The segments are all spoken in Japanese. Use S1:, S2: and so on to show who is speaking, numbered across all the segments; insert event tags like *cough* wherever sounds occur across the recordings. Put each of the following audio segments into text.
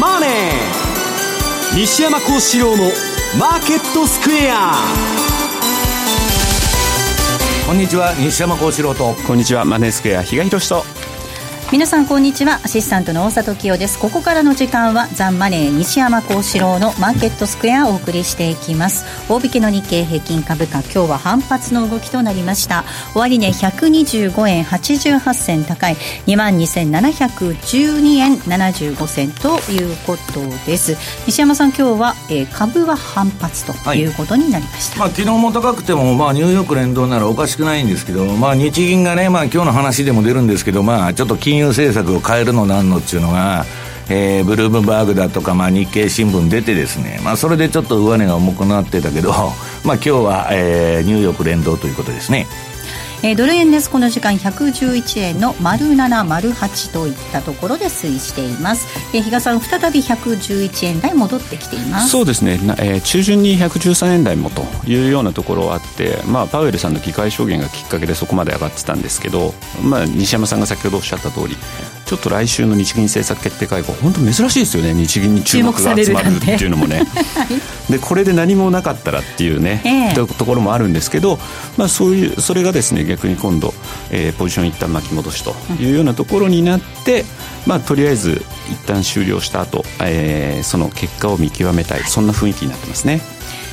S1: マネー」西山幸四郎の「マーケットスクエア」
S2: こんにちは西山幸四郎と。
S3: こんにちはマネースクエア比嘉宏と
S4: 皆さんこんにちは。アシスタントの大里清です。ここからの時間はザンマネー西山幸四郎のマーケットスクエアをお送りしていきます。大引けの日経平均株価今日は反発の動きとなりました。終値、ね、125円88銭高い。22,712円75銭ということです。西山さん今日は、えー、株は反発とい。うことになりました、
S2: はい、まあ、昨日も高くても、まあ、ニューヨーク連動ならおかしくないんですけど、まあ、日銀がね、まあ、今日の話でも出るんですけど、まあ、ちょっと金融政策を変えるのなんのっていうのが、えー、ブルームバーグだとか、まあ、日経新聞出てですね、まあ、それでちょっと上値が重くなってたけど、*laughs* まあ、今日は、えー、ニューヨーク連動ということですね。
S4: えー、ドル円です。この時間111円の丸7丸8といったところで推移しています、えー、日賀さん再び111円台戻ってきています。
S3: そうですね、えー、中旬に113円台もというようなところはあって、まあ、パウエルさんの議会証言がきっかけでそこまで上がってたんですけど、まあ、西山さんが先ほどおっしゃった通りちょっと来週の日銀政策決定会合本当珍しいですよね。日銀に注目が集まるっていうのもね。でこれで何もなかったらっていうね、えー、ところもあるんですけど、まあ、そういうそれがですね逆に今度、えー、ポジション一旦巻き戻しというようなところになって、まあ、とりあえず一旦終了した後、えー、その結果を見極めたい。そんな雰囲気になってますね。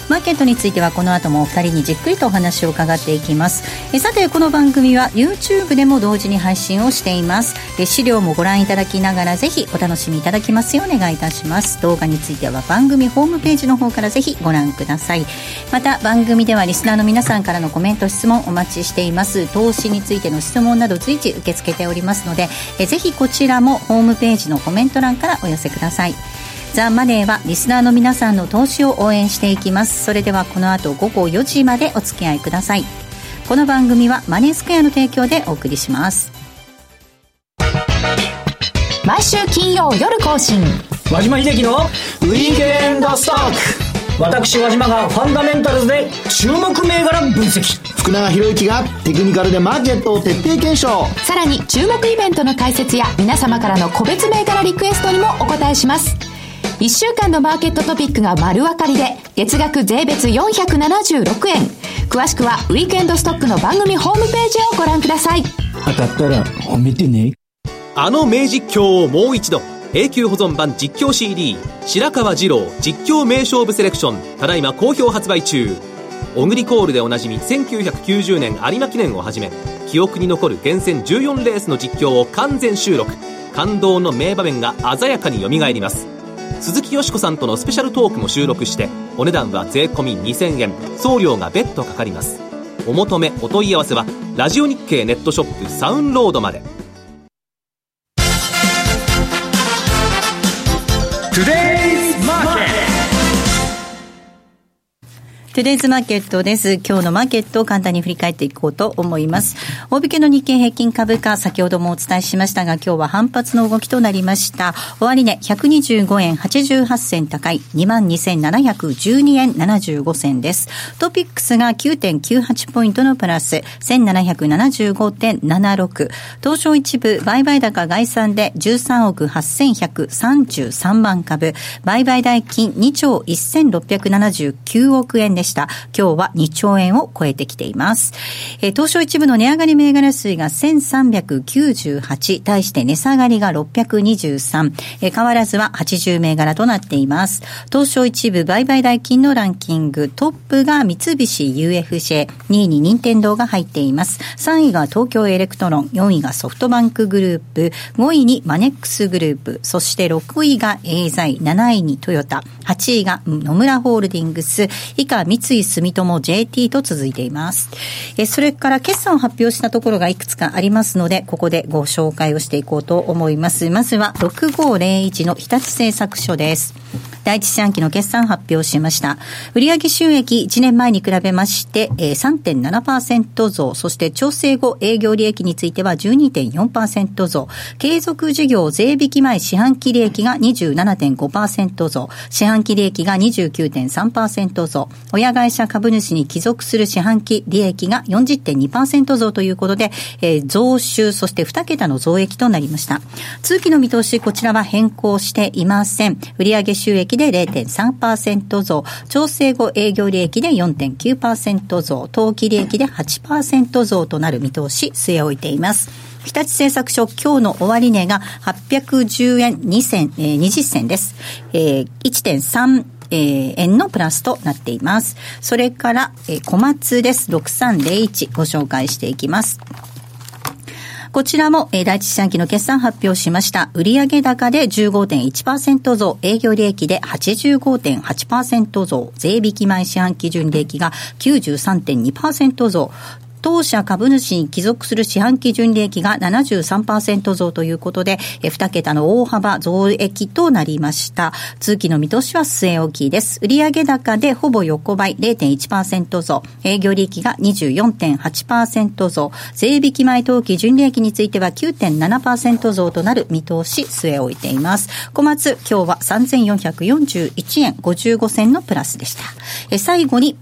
S4: マーケットについてはこの後もお二人にじっくりとお話を伺っていきます。えさてこの番組は YouTube でも同時に配信をしています。え資料もご覧いただきながらぜひお楽しみいただきますようお願いいたします。動画については番組ホームページの方からぜひご覧ください。また番組ではリスナーの皆さんからのコメント質問お待ちしています。投資についての質問など随時受け付けておりますのでえぜひこちらもホームページのコメント欄からお寄せください。ザ・マネーはリスナーの皆さんの投資を応援していきます。それではこの後午後4時までお付き合いください。この番組はマネースクエアの提供でお送りします。
S5: 毎週金曜夜更新。
S6: 和島秀樹のウィークエンドストック。私和島がファンダメンタルズで注目銘柄分析。
S7: 福永博之がテクニカルでマーケットを徹底検証。
S5: さらに注目イベントの解説や皆様からの個別銘柄リクエストにもお答えします1週間のマーケットトピックが丸分かりで、月額税別476円。詳しくは、ウィークエンドストックの番組ホームページをご覧ください。
S6: 当たったら褒めてね。
S8: あの名実況をもう一度。永久保存版実況 CD 白川二郎実況名勝負セレクションただいま好評発売中オグリコールでおなじみ1990年有馬記念をはじめ記憶に残る厳選14レースの実況を完全収録感動の名場面が鮮やかによみがえります鈴木よしこさんとのスペシャルトークも収録してお値段は税込2000円。送料が別途かかります。お求めお問い合わせはラジオ日経ネットショップサウンロードまで。
S4: トゥデイ Today's Market です。今日のマーケットを簡単に振り返っていこうと思います。大引けの日経平均株価、先ほどもお伝えしましたが、今日は反発の動きとなりました。終値、125円88銭高い、22,712円75銭です。トピックスが9.98ポイントのプラス、1775.76。東証一部、売買高概算で13億8133万株、売買代金2兆1679億円でした。今日は2兆円を超えてきています。えー、東証一部の値上がり銘柄数が1398、対して値下がりが623、えー、変わらずは80銘柄となっています。東証一部売買代金のランキング、トップが三菱 UFJ、2位に任天堂が入っています。3位が東京エレクトロン、4位がソフトバンクグループ、5位にマネックスグループ、そして6位がエーザイ、7位にトヨタ、8位が野村ホールディングス、以下三井住友 JT と続いています。えそれから決算を発表したところがいくつかありますので、ここでご紹介をしていこうと思います。まずは6501の日立製作所です。第一四半期の決算発表しました。売上収益1年前に比べまして、えー、3.7%増、そして調整後営業利益については12.4%増、継続事業税引き前四半期利益が27.5%増、四半期利益が29.3%増、親親会社株主に帰属する四半期利益が40.2%増ということで、えー、増収、そして2桁の増益となりました。通期の見通し、こちらは変更していません。売上収益で0.3%増、調整後営業利益で4.9%増、当期利益で8%増となる見通し、据え置いています。日立製作所、今日の終値が810円2銭、えー、20銭です。えー、1.3えー、円のプラスとなっています。それから、えー、小松です。6301ご紹介していきます。こちらも、えー、第一四半期の決算発表しました。売上高で15.1%増、営業利益で85.8%増、税引き前四半期純利益が93.2%増、当社株主に帰属する四半期純利益が73%増ということで、2桁の大幅増益となりました。通期の見通しは据え置きです。売上高でほぼ横ばい0.1%増、営業利益が24.8%増、税引き前当期純利益については9.7%増となる見通し据え置いています。小松、今日は3441円55銭のプラスでした。え最後に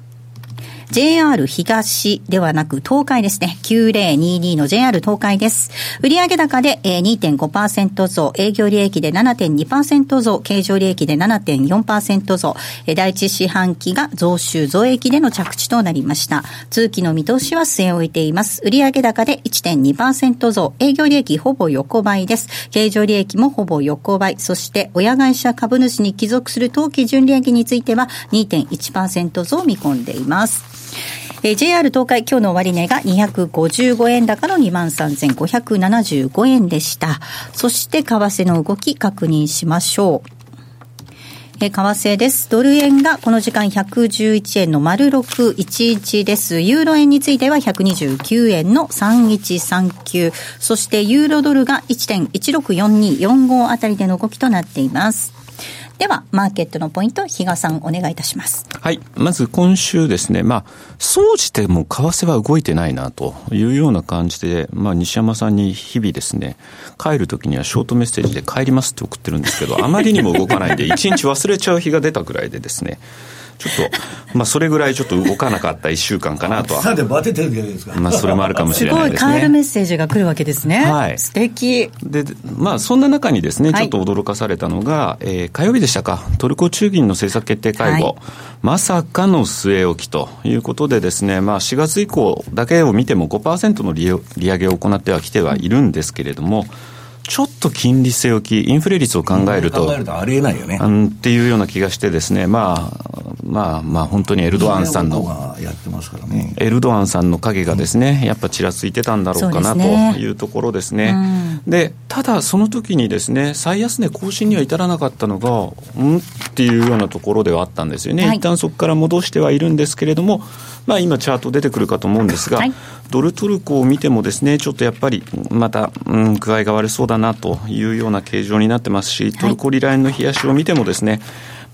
S4: JR 東ではなく東海ですね。9022の JR 東海です。売上高で2.5%増、営業利益で7.2%増、経常利益で7.4%増、第一四半期が増収増益での着地となりました。通期の見通しは据え置いています。売上高で1.2%増、営業利益ほぼ横ばいです。経常利益もほぼ横ばい。そして親会社株主に帰属する当期純利益については2.1%増を見込んでいます。えー、JR 東海今日の終値が255円高の23,575円でした。そして為替の動き確認しましょう。え為替です。ドル円がこの時間111円の丸611です。ユーロ円については129円の3139。そしてユーロドルが1.164245あたりでの動きとなっています。では、マーケットのポイント、比嘉さん、お願いいたします。
S3: はい。まず今週ですね、まあ、総じても為替は動いてないなというような感じで、まあ、西山さんに日々ですね、帰るときにはショートメッセージで帰りますって送ってるんですけど、あまりにも動かないで、一日忘れちゃう日が出たぐらいでですね、ちょっと、まあ、それぐらいちょっと動かなかった1週間かなとは。
S2: でバテてるじゃないですか。
S3: まあ、それもあるかもしれないですね。
S4: すごい、帰るメッセージが来るわけですね。はい。素敵。
S3: で、まあ、そんな中にですね、ちょっと驚かされたのが、はい、えー、火曜日でしたか、トルコ中銀の政策決定会合、はい、まさかの据え置きということでですね、まあ、4月以降だけを見ても5%の利利上げを行ってはきてはいるんですけれども、うんちょっと金利据え置き、インフレ率を考えると、
S2: 考えるとありえないよね。
S3: っていうような気がしてですね、まあ、まあまあ本当にエルドアンさんの、エルドアンさんの影がですね、やっぱちらついてたんだろうかなというところですね。で、ただその時にですね、最安値更新には至らなかったのが、うんっていうようなところではあったんですよね。はい、一旦そこから戻してはいるんですけれども、まあ今チャート出てくるかと思うんですが、はい、ドルトルコを見てもですね、ちょっとやっぱりまた、うん、具合が悪そうだなというような形状になってますし、トルコリラインの冷やしを見てもですね、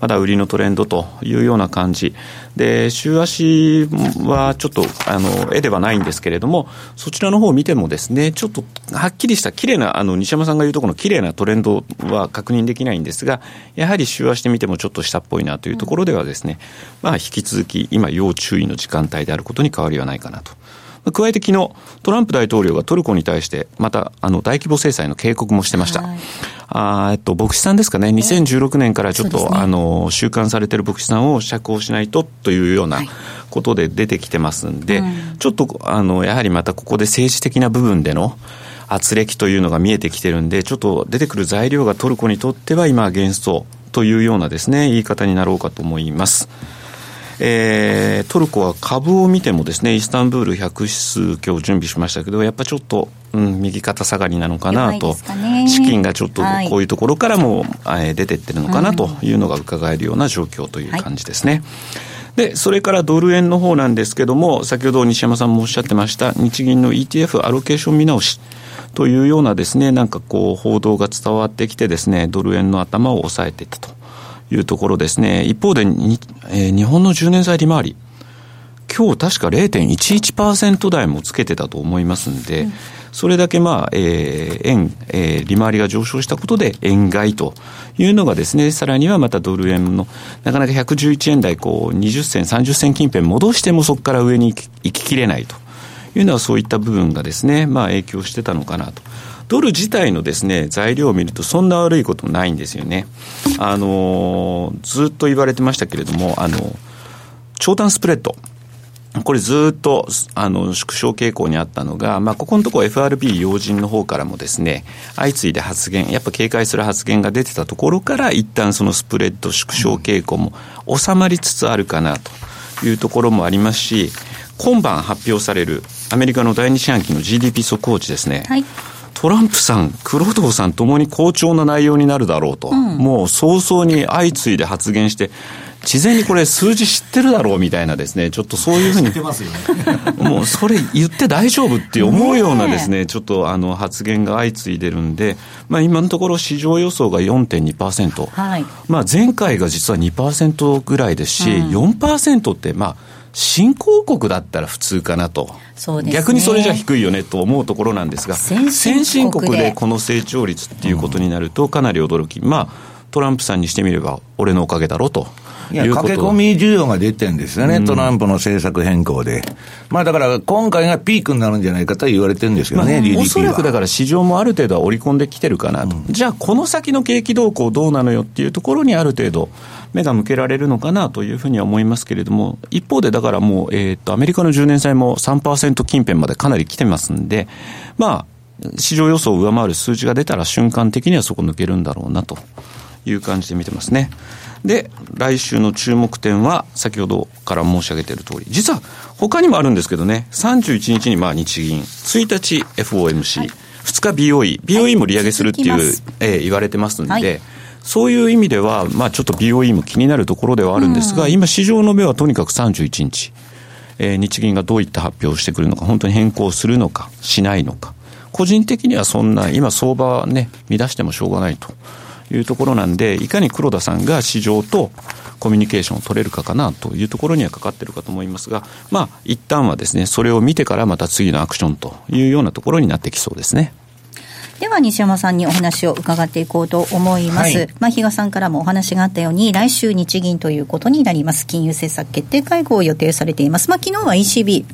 S3: まだ売りのトレンドというような感じ。で、週足はちょっと、あの、絵ではないんですけれども、そちらの方を見てもですね、ちょっとはっきりした綺麗な、あの、西山さんが言うとこの綺麗なトレンドは確認できないんですが、やはり週足で見てもちょっと下っぽいなというところではですね、まあ、引き続き今要注意の時間帯であることに変わりはないかなと。加えて昨日、トランプ大統領がトルコに対して、また、あの、大規模制裁の警告もしてました。はい、あえっと、牧師さんですかね、2016年からちょっと、ね、あの、収監されてる牧師さんを釈放しないとというようなことで出てきてますんで、はい、ちょっと、あの、やはりまたここで政治的な部分での、圧力というのが見えてきてるんで、ちょっと出てくる材料がトルコにとっては今、幻想というようなですね、言い方になろうかと思います。えー、トルコは株を見てもですね、イスタンブール100指数今日準備しましたけど、やっぱちょっと、うん、右肩下がりなのかなと、ね、資金がちょっとこうい。うところからも、はい、出てってるのかなというのが伺えるような状況という感じですね。はいで、それからドル円の方なんですけども、先ほど西山さんもおっしゃってました、日銀の ETF アロケーション見直しというようなですね、なんかこう、報道が伝わってきてですね、ドル円の頭を抑えていったというところですね。一方でに、えー、日本の10年債利回り、今日確か0.11%台もつけてたと思いますんで、うんそれだけまあ、えー、円、えー、利回りが上昇したことで円買いというのがですね、さらにはまたドル円の、なかなか111円台、こう、20銭、30銭近辺戻してもそこから上に行ききれないというのはそういった部分がですね、まあ影響してたのかなと。ドル自体のですね、材料を見るとそんな悪いこともないんですよね。あのー、ずっと言われてましたけれども、あの、長短スプレッド。これずっと、あの、縮小傾向にあったのが、まあ、ここのところ FRB 要人の方からもですね、相次いで発言、やっぱ警戒する発言が出てたところから、一旦そのスプレッド縮小傾向も収まりつつあるかなというところもありますし、今晩発表されるアメリカの第二四半期の GDP 速報値ですね。はいトランプさん、黒藤さんともに好調な内容になるだろうと、うん、もう早々に相次いで発言して、事前にこれ数字知ってるだろうみたいなですね、ちょっとそういうふうに、もうそれ言って大丈夫って思うようなですね、ちょっとあの発言が相次いでるんで、まあ今のところ市場予想が4.2%、はい、まあ前回が実は2%ぐらいですし、うん、4%ってまあ、新興国だったら普通かなと、ね、逆にそれじゃ低いよねと思うところなんですが、先進国でこの成長率っていうことになると、かなり驚き、まあ、トランプさんにしてみれば、俺のおかげだろうと。
S2: いや、駆け込み需要が出てるんですよね、トランプの政策変更で。まあだから、今回がピークになるんじゃないかと言われてるんですよね、
S3: まあ、おそらくだから市場もある程度は織り込んできてるかなと、うん、じゃあ、この先の景気動向どうなのよっていうところにある程度、目が向けられるのかなというふうには思いますけれども、一方でだからもう、えー、っと、アメリカの10年債も3%近辺までかなり来てますんで、まあ、市場予想を上回る数字が出たら瞬間的にはそこ抜けるんだろうなという感じで見てますね。で、来週の注目点は、先ほどから申し上げている通り、実は他にもあるんですけどね、31日にまあ日銀、1日 FOMC、はい、2日 BOE、BOE も利上げするっていう、はい、えー、言われてますんで、はい。そういう意味では、まあちょっと BOE も気になるところではあるんですが、うん、今市場の目はとにかく31日、えー、日銀がどういった発表をしてくるのか、本当に変更するのか、しないのか。個人的にはそんな、今相場はね、乱してもしょうがないというところなんで、いかに黒田さんが市場とコミュニケーションを取れるかかなというところにはかかってるかと思いますが、まあ、一旦はですね、それを見てからまた次のアクションというようなところになってきそうですね。
S4: では西山さんにお話を伺っていこうと思います。はい、まあ、比嘉さんからもお話があったように、来週日銀ということになります。金融政策決定会合を予定されています。まあ、昨日は ECB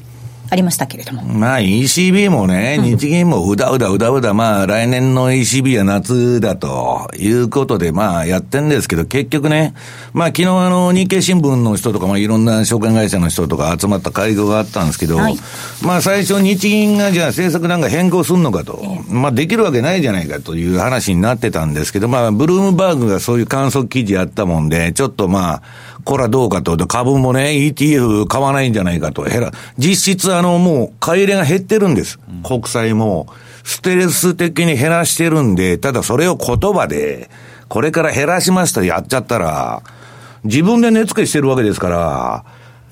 S4: ありましたけれども。
S2: まあ ECB もね、日銀もうだうだうだうだ、まあ来年の ECB は夏だということで、まあやってんですけど、結局ね、まあ昨日あの日経新聞の人とか、まあいろんな証券会社の人とか集まった会合があったんですけど、はい、まあ最初日銀がじゃあ政策なんか変更するのかと、まあできるわけないじゃないかという話になってたんですけど、まあブルームバーグがそういう観測記事あったもんで、ちょっとまあ、これはどうかと、株もね、ETF 買わないんじゃないかと、減ら、実質あの、もう、買い入れが減ってるんです。うん、国債も。ステレス的に減らしてるんで、ただそれを言葉で、これから減らしましたやっちゃったら、自分で値付けしてるわけですから、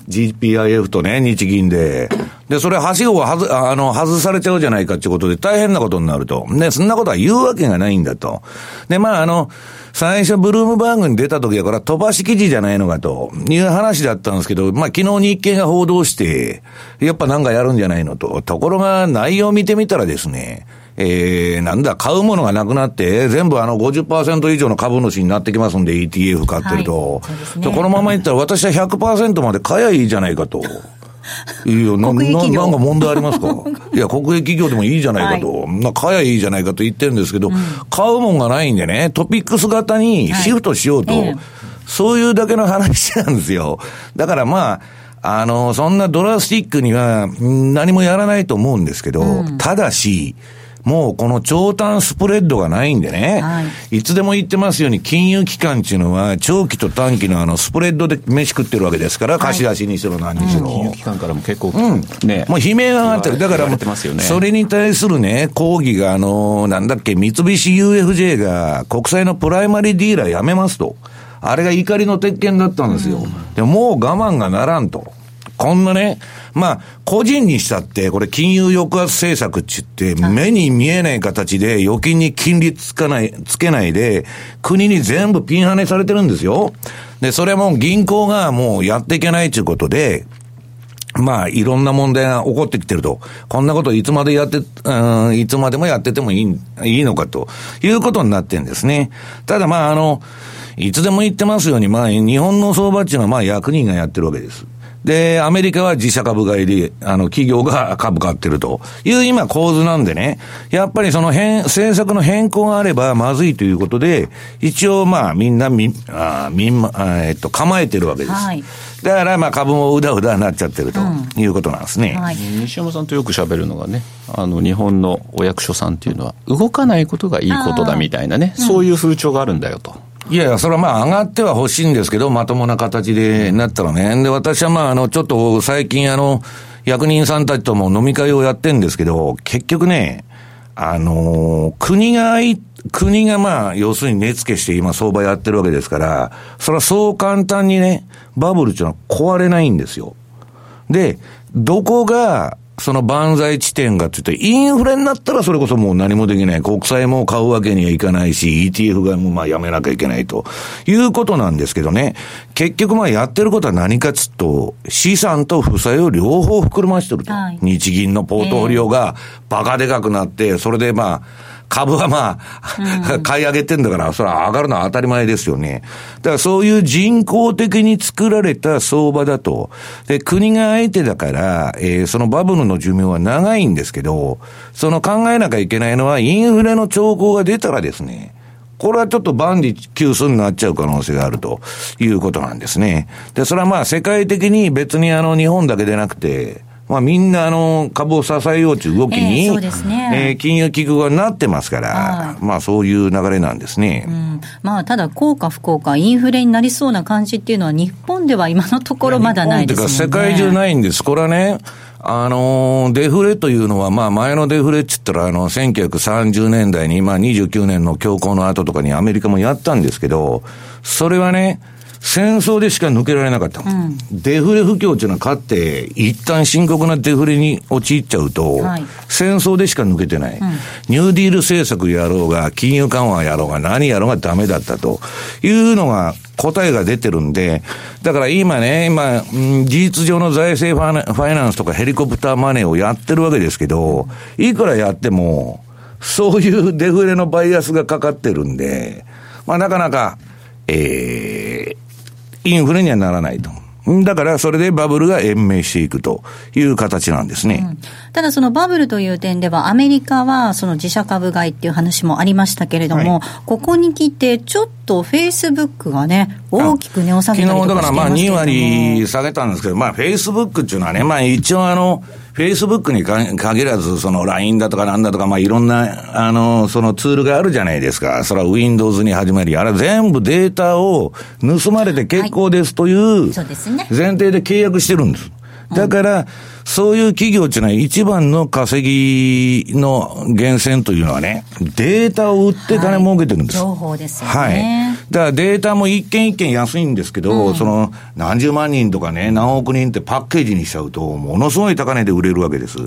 S2: GPIF とね、日銀で。で、それ、はしごがは、あの、外されちゃうじゃないかってことで大変なことになると。ね、そんなことは言うわけがないんだと。で、まあ、あの、最初ブルームバーグに出た時はこれは飛ばし記事じゃないのかという話だったんですけど、まあ昨日日経が報道して、やっぱなんかやるんじゃないのと。ところが内容を見てみたらですね、えー、なんだ、買うものがなくなって、全部あの50%以上の株主になってきますんで、ETF 買ってると。はいね、このままいったら私は100%まで買えばいいじゃないかと。いいよ、な、な、なんか問題ありますか？*laughs* いや、国営企業でもいいじゃないかと。はい、な、買えばいいじゃないかと言ってるんですけど、うん、買うもんがないんでね、トピックス型にシフトしようと、はいえ。ー、そういうだけの話なんですよ。だからまあ、あの、そんなドラスティックには何もやらないと思うんですけど、うん、ただし、もうこの長短スプレッドがないんでね、はい、いつでも言ってますように、金融機関っていうのは、長期と短期のあのスプレッドで飯食ってるわけですから、貸し出しにしろ何にしろ。
S3: 金融機関からも結構、う
S2: ん、ね。もう悲鳴が上がってる。だから、ね、それに対するね、抗議が、あの、なんだっけ、三菱 UFJ が国債のプライマリーディーラーやめますと。あれが怒りの鉄拳だったんですよ。うん、でもう我慢がならんと。こんなね、まあ、個人にしたって、これ金融抑圧政策って言って、目に見えない形で預金に金利つかない、つけないで、国に全部ピンハネされてるんですよ。で、それも銀行がもうやっていけないということで、まあ、いろんな問題が起こってきてると。こんなこといつまでやって、うん、いつまでもやっててもいい、いいのかということになってんですね。ただまあ、あの、いつでも言ってますように、まあ、日本の相場っていうのはまあ、役人がやってるわけです。で、アメリカは自社株買いで、あの、企業が株買ってると。いう今構図なんでね、やっぱりその変、政策の変更があればまずいということで、一応まあみんなみ、あみん、あえっと、構えてるわけです。はい。だからまあ株もうだうだになっちゃってるということなんですね、うんはい、
S3: 西山さんとよくしゃべるのがねあの日本のお役所さんっていうのは動かないことがいいことだみたいなね。そういう風潮があるんだよと。
S2: いやいや、それはまあ上がっては欲しいんですけど、まともな形でなったらね。で、私はまああの、ちょっと最近あの、役人さんたちとも飲み会をやってんですけど、結局ね、あの、国が、国がまあ、要するに値付けして今相場やってるわけですから、それはそう簡単にね、バブルっていうのは壊れないんですよ。で、どこが、その万歳地点がって言って、インフレになったらそれこそもう何もできない。国債も買うわけにはいかないし、ETF がもうまあやめなきゃいけないということなんですけどね。結局まあやってることは何かつっと、資産と負債を両方膨らましてると。はい、日銀のポートフォリオがバカでかくなって、それでまあ、株はまあ、買い上げてんだから、それは上がるのは当たり前ですよね。だからそういう人工的に作られた相場だと。で、国が相手だから、えー、そのバブルの寿命は長いんですけど、その考えなきゃいけないのは、インフレの兆候が出たらですね、これはちょっと万事休すになっちゃう可能性があるということなんですね。で、それはまあ世界的に別にあの日本だけでなくて、まあ、みんなあの株を支えようという動きに、えーね。えー、金融機構がなってますから、はい、まあそういう流れなんですね、
S4: うん、まあただ、効果不効果、インフレになりそうな感じっていうのは、日本では今のところまだないですもんね。
S2: 世界中ないんです、これはね、あの、デフレというのは、まあ前のデフレって言ったら、あの、1930年代に、まあ29年の恐慌の後とかにアメリカもやったんですけど、それはね、戦争でしか抜けられなかった。うん、デフレ不況っていうのは勝って、一旦深刻なデフレに陥っちゃうと、はい、戦争でしか抜けてない、うん、ニューディール政策やろうが、金融緩和やろうが、何やろうがダメだったと。いうのが答えが出てるんで、だから今ね、今、事実上の財政ファイナンスとかヘリコプターマネーをやってるわけですけど、いくらやっても、そういうデフレのバイアスがかかってるんで、まあなかなか、えー、インフレにはならないと。だからそれでバブルが延命していくという形なんですね、うん、
S4: ただそのバブルという点では、アメリカはその自社株買いっていう話もありましたけれども、はい、ここに来て、ちょっとフェイスブックがね、大きく値を下げたりとかしてま
S2: すけど昨日だからまあ2割下げたんですけど、まあフェイスブックっていうのはね、まあ一応あの、フェイスブックに限らず、その LINE だとかなんだとか、まあいろんな、あの、そのツールがあるじゃないですか。それは Windows に始まり、あれ全部データを盗まれて結構ですという、前提で契約してるんです。だから、そういう企業っていうのは一番の稼ぎの源泉というのはね、データを売って金儲けてるんです。
S4: はい、情報ですよね。
S2: はい。だからデータも一件一件安いんですけど、うん、その何十万人とかね、何億人ってパッケージにしちゃうと、ものすごい高値で売れるわけです。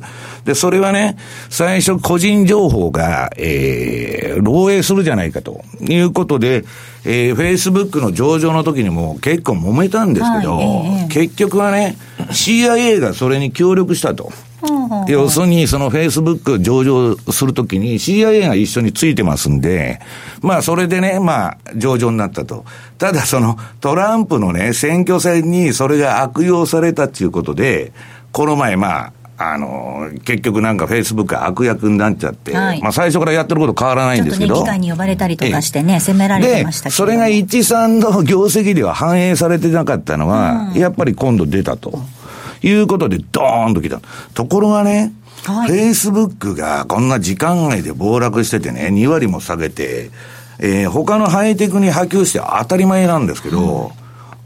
S2: で、それはね、最初個人情報が、えー、漏洩するじゃないかということで、えー、フェイスブックの上場の時にも結構揉めたんですけど、はいえー、結局はね、CIA がそれに協力したと。要するに、そのフェイスブック上場するときに CIA が一緒についてますんで、まあそれでね、まあ上場になったと。ただそのトランプのね、選挙戦にそれが悪用されたっていうことで、この前まあ、あの、結局なんかフェイスブック悪役になっちゃって、はい、まあ最初からやってること変わらないんですけど。ちょっと
S4: ね、議会に呼ばれたりとかしてね、責められてましたけど。
S2: それが一さんの業績では反映されてなかったのは、うん、やっぱり今度出たと。いうことで、ドーンと来た。ところがね、フェイスブックがこんな時間外で暴落しててね、2割も下げて、えー、他のハイテクに波及して当たり前なんですけど、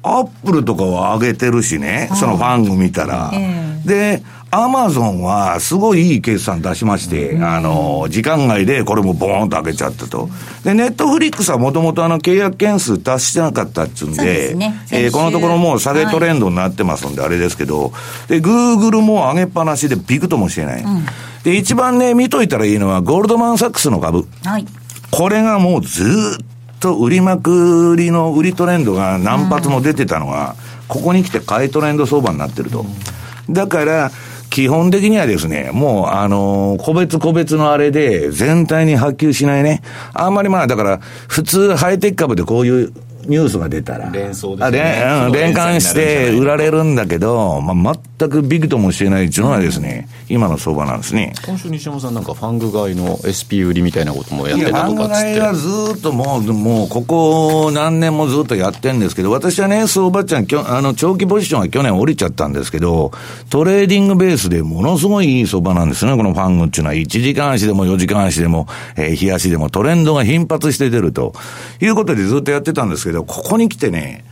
S2: うん、アップルとかは上げてるしね、そのファング見たら。えー、で、アマゾンはすごいいい決算出しまして、うん、あの、時間外でこれもボーンと上げちゃったと。で、ネットフリックスはもともとあの契約件数達してなかったっつうんで、ね、えー、このところもう下げトレンドになってますんで、あれですけど、で、グーグルも上げっぱなしでビクともしてない。うん、で、一番ね、見といたらいいのはゴールドマンサックスの株。はい。これがもうずっと売りまくりの売りトレンドが何発も出てたのが、ここに来て買いトレンド相場になってると。だから、基本的にはですね、もう、あのー個別個別のあれで、全体に波及しないね。あんまりまあ、だから、普通、ハイテク株でこういう、ニュースが出たら。
S3: 連想ですね
S2: 連関して売られるんだけど、まあ、全くビクともしてないっていうのはですね、今の相場なんですね。
S3: 今週西山さんなんかファング買いの SP 売りみたいなこともやってたとかっつって
S2: 外はずーっともう、もう、ここ何年もずっとやってんですけど、私はね、相場ちゃん、きょあの、長期ポジションは去年降りちゃったんですけど、トレーディングベースでものすごいいい相場なんですね、このファングっていうのは。1時間足でも4時間足でも、えー、日足でもトレンドが頻発して出るということでずっとやってたんですけど、ここに来てね、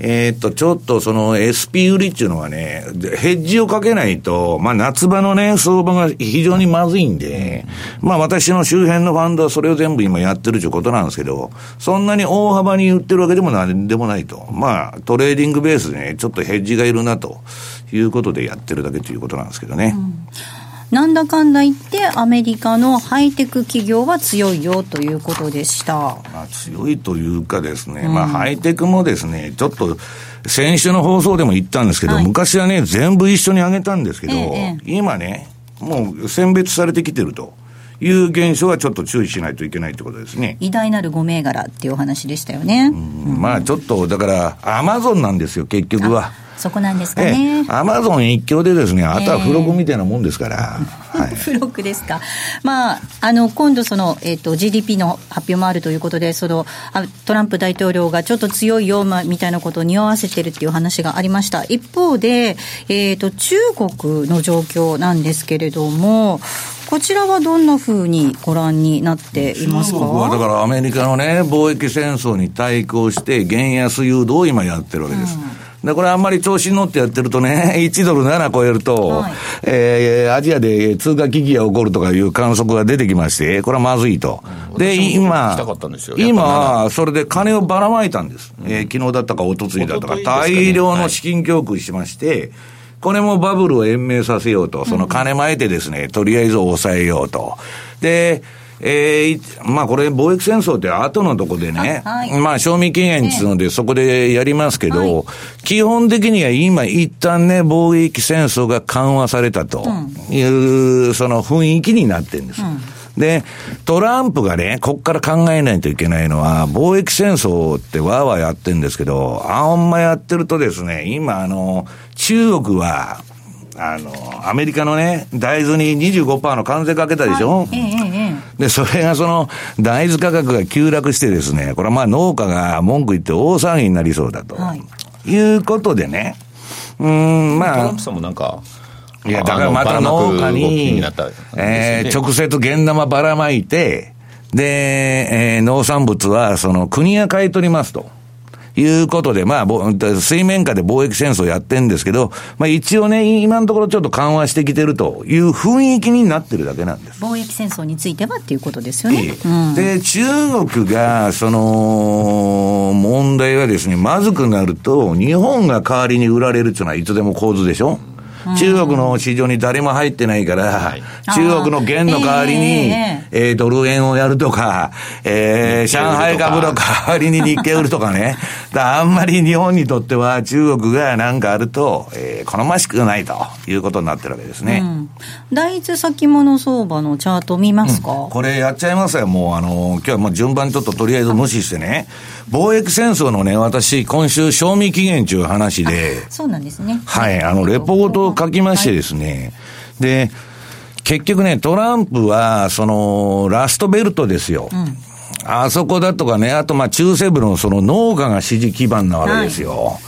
S2: えーっと、ちょっとその SP 売りっていうのはね、ヘッジをかけないと、まあ夏場のね、相場が非常にまずいんで、まあ私の周辺のファンドはそれを全部今やってるということなんですけど、そんなに大幅に売ってるわけでもなんでもないと。まあトレーディングベースでね、ちょっとヘッジがいるなということでやってるだけということなんですけどね。
S4: なんだかんだ言って、アメリカのハイテク企業は強いよということでした。
S2: まあ、強いというかですね、まあ、ハイテクもですね、ちょっと、先週の放送でも言ったんですけど、
S4: はい。
S2: 昔はね、全部一緒に上げたんですけど、
S4: ええ。
S2: 今ね、もう選別されてきてるという現象はちょっと注意しないといけないってことですね。
S4: 偉大なる5銘柄っていうお話でしたよね。
S2: まあ、ちょっと、だから、アマゾンなんですよ、結局は。
S4: そこなんですか
S2: え
S4: ね
S2: え。アマゾン一強でですね、あとは付録みたいなもんですから。*laughs* はい。
S4: 付録ですか。まあ、あの、今度その、えっ、と、GDP の発表もあるということで、その、あトランプ大統領がちょっと強いよ、まあ、みたいなことを匂わせてるっていう話がありました。一方で、えっ、と、中国の状況なんですけれども、こちらはどんなふうにご覧になっていますか？
S2: 中国はだからアメリカのね、貿易戦争に対抗して、原安誘導を今やってるわけです。で、これあんまり調子に乗ってやってるとね、*laughs* 1ドル7超えると、
S4: はい。
S2: えーアジアで通貨危機が起こるとかいう観測が出てきまして、これはまずいと。
S3: ん。で
S2: 今
S3: やっぱ
S2: は、それで金をばらまいたんです。えー昨日だったか一昨日だったか、大量の資金供給しまして、これもバブルを延命させようと、その金まいてですね、とりあえず抑えようと。で、えーいまあこれ貿易戦争って後のとこでね、
S4: あはい。
S2: まあ賞味期限っていうのでそこでやりますけど、
S4: はい。
S2: 基本的には今一旦ね、貿易戦争が緩和されたという、その雰囲気になってるんです。で、トランプがね、こっから考えないといけないのは、貿易戦争ってわーわーやってるんですけど、あんまやってるとですね、今あの、中国は、あの、アメリカのね、大豆に25%の関税かけたでしょ、
S4: ええええ
S2: で、それがその、大豆価格が急落してですね、これはまあ農家が文句言って大騒ぎになりそうだと。
S4: はい。
S2: い、うことでね、うーん、
S3: ト
S2: まあ。
S3: ランプ、さんもなんか
S2: いや、だからまた農家に、えー直接現玉ばらまいて、で、えー農産物はその国が買い取りますと。いうことで、まあ、ぼ水面下で貿易戦争やってんですけど、まあ一応ね、今のところちょっと緩和してきてるという雰囲気になってるだけなんです。
S4: 貿易戦争についてはっていうことですよね。うん
S2: で、中国が、その、問題はですね、まずくなると、日本が代わりに売られるっていうのはいつでも構図でしょ中国の市場に誰も入ってないから、中国の元の代わりに、
S4: え
S2: えードル円をやるとか、えー上海株の代わりに日経売るとかね。だあんまり日本にとっては中国がなんかあると、えー好ましくないということになってるわけですね。
S4: うん。大豆先物相場のチャート見ますか、
S2: これやっちゃいますよ、もうあの、今日はもう順番ちょっととりあえず無視してね、貿易戦争のね、私、今週、賞味期限中話で、
S4: そうなんですね。
S2: はい、あの、レポートを書きましてですね、で、結局ね、トランプは、その、ラストベルトですよ。あそこだとかね、あとまあ中西部のその農家が支持基盤なわけですよ。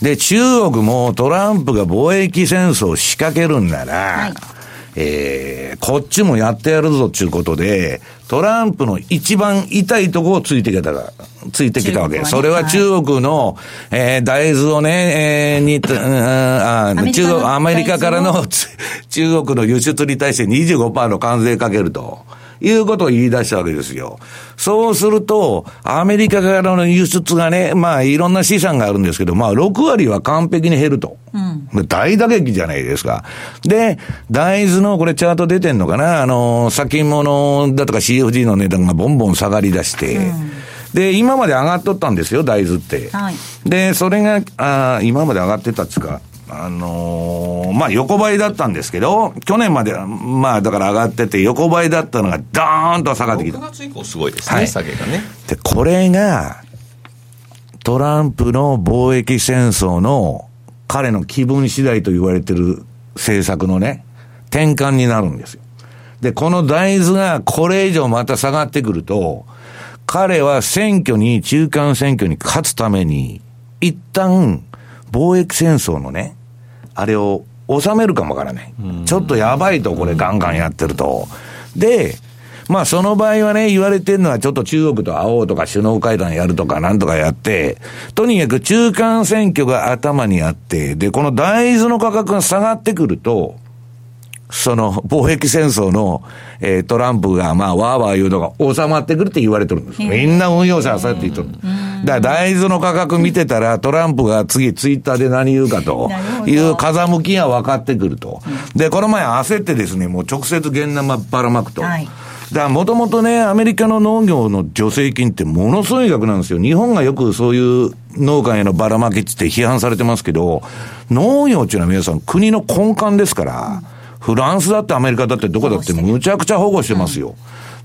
S2: で、中国もトランプが貿易戦争を仕掛けるんなら、
S4: はい
S2: えーこっちもやってやるぞっていうことで、トランプの一番痛いとこをついてきたが、ついてきたわけ。
S4: ね
S2: それは中国の、えー大豆をね、えーに、*laughs* うんあ中国、アメリカからのつ *laughs* 中国の輸出に対して25%の関税かけると。いうことを言い出したわけですよ。そうすると、アメリカからの輸出がね、まあいろんな資産があるんですけど、まあ6割は完璧に減ると。大打撃じゃないですか。で、大豆の、これチャート出てんのかな？あの、先物だとか CFD の値段がボンボン下がり出して、で、今まで上がっとったんですよ、大豆って。
S4: はい
S2: で、それが、あー今まで上がってたっつうか、あのー、まあ横ばいだったんですけど、去年までは、まあだから上がってて、横ばいだったのがドーンと下がってきた。
S3: 6月以降すごいですね、はい、下げがね。
S2: で、これが、トランプの貿易戦争の彼の気分次第と言われてる政策のね、転換になるんですよ。で、この大豆がこれ以上また下がってくると、彼は選挙に、中間選挙に勝つために、一旦、貿易戦争のね、あれを収めるかもわからない。ちょっとやばいと、これガンガンやってると。で、まあその場合はね、言われてるのはちょっと中国と会おうとか首脳会談やるとかなんとかやって、とにかく中間選挙が頭にあって、で、この大豆の価格が下がってくると、その貿易戦争の、えー、トランプが、まあ、わーわー言うのが収まってくるって言われてるんです。みんな運用者はそうやって言ってる。だから大豆の価格見てたら、トランプが次ツイッターで何言うかという風向きが分かってくると。で、この前焦ってですね、もう直接現生ばらまくと。はいだからもともとね、アメリカの農業の助成金ってものすごい額なんですよ。日本がよくそういう農家へのばらまきって批判されてますけど、農業っていうのは皆さん国の根幹ですから、フランスだってアメリカだってどこだってむちゃくちゃ保護してますよ。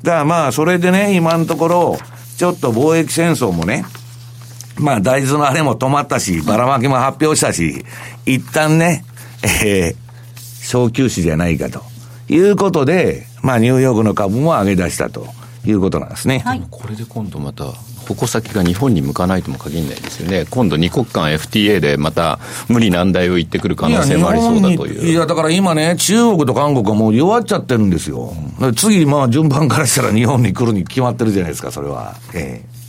S2: だからまあ、それでね、今のところ、ちょっと貿易戦争もね、まあ大豆のあれも止まったし、ばらまきも発表したし、一旦ね、えー、小休止じゃないかということで、まあ、ニューヨークの株も上げ出したということなんですね。はい、
S3: これで今度また、矛先が日本に向かないとも限らないですよね、今度、二国間 FTA でまた無理難題を言ってくる可能性もありそうだという。
S2: いやだから今ね、中国と韓国はもう弱っちゃってるんですよ、次、まあ順番からしたら日本に来るに決まってるじゃないですか、それは。ええ。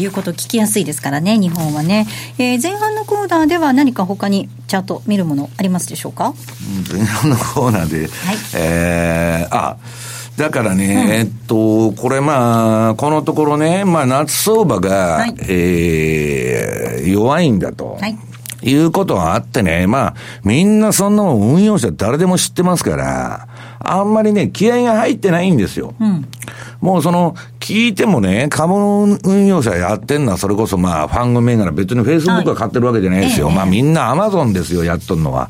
S4: いうこと聞きやすいですからね、日本はね。えー、前半のコーナーでは何か他にチャート見るものありますでしょうか？
S2: 前半のコーナーで、はい、えー、あ、だからね、うん、えっと、これまあ、このところね、まあ夏相場が、はい、えー、弱いんだと。はいいうことがあってね、まあ、みんなそんなもん運用者誰でも知ってますから、あんまりね、気合が入ってないんですよ。うん、もうその、聞いてもね、株の運用者やってんのは、それこそまあ、ファング銘柄、別にフェイスブックは買ってるわけじゃないですよ。はい、まあ、みんなアマゾンですよ、やっとんのは。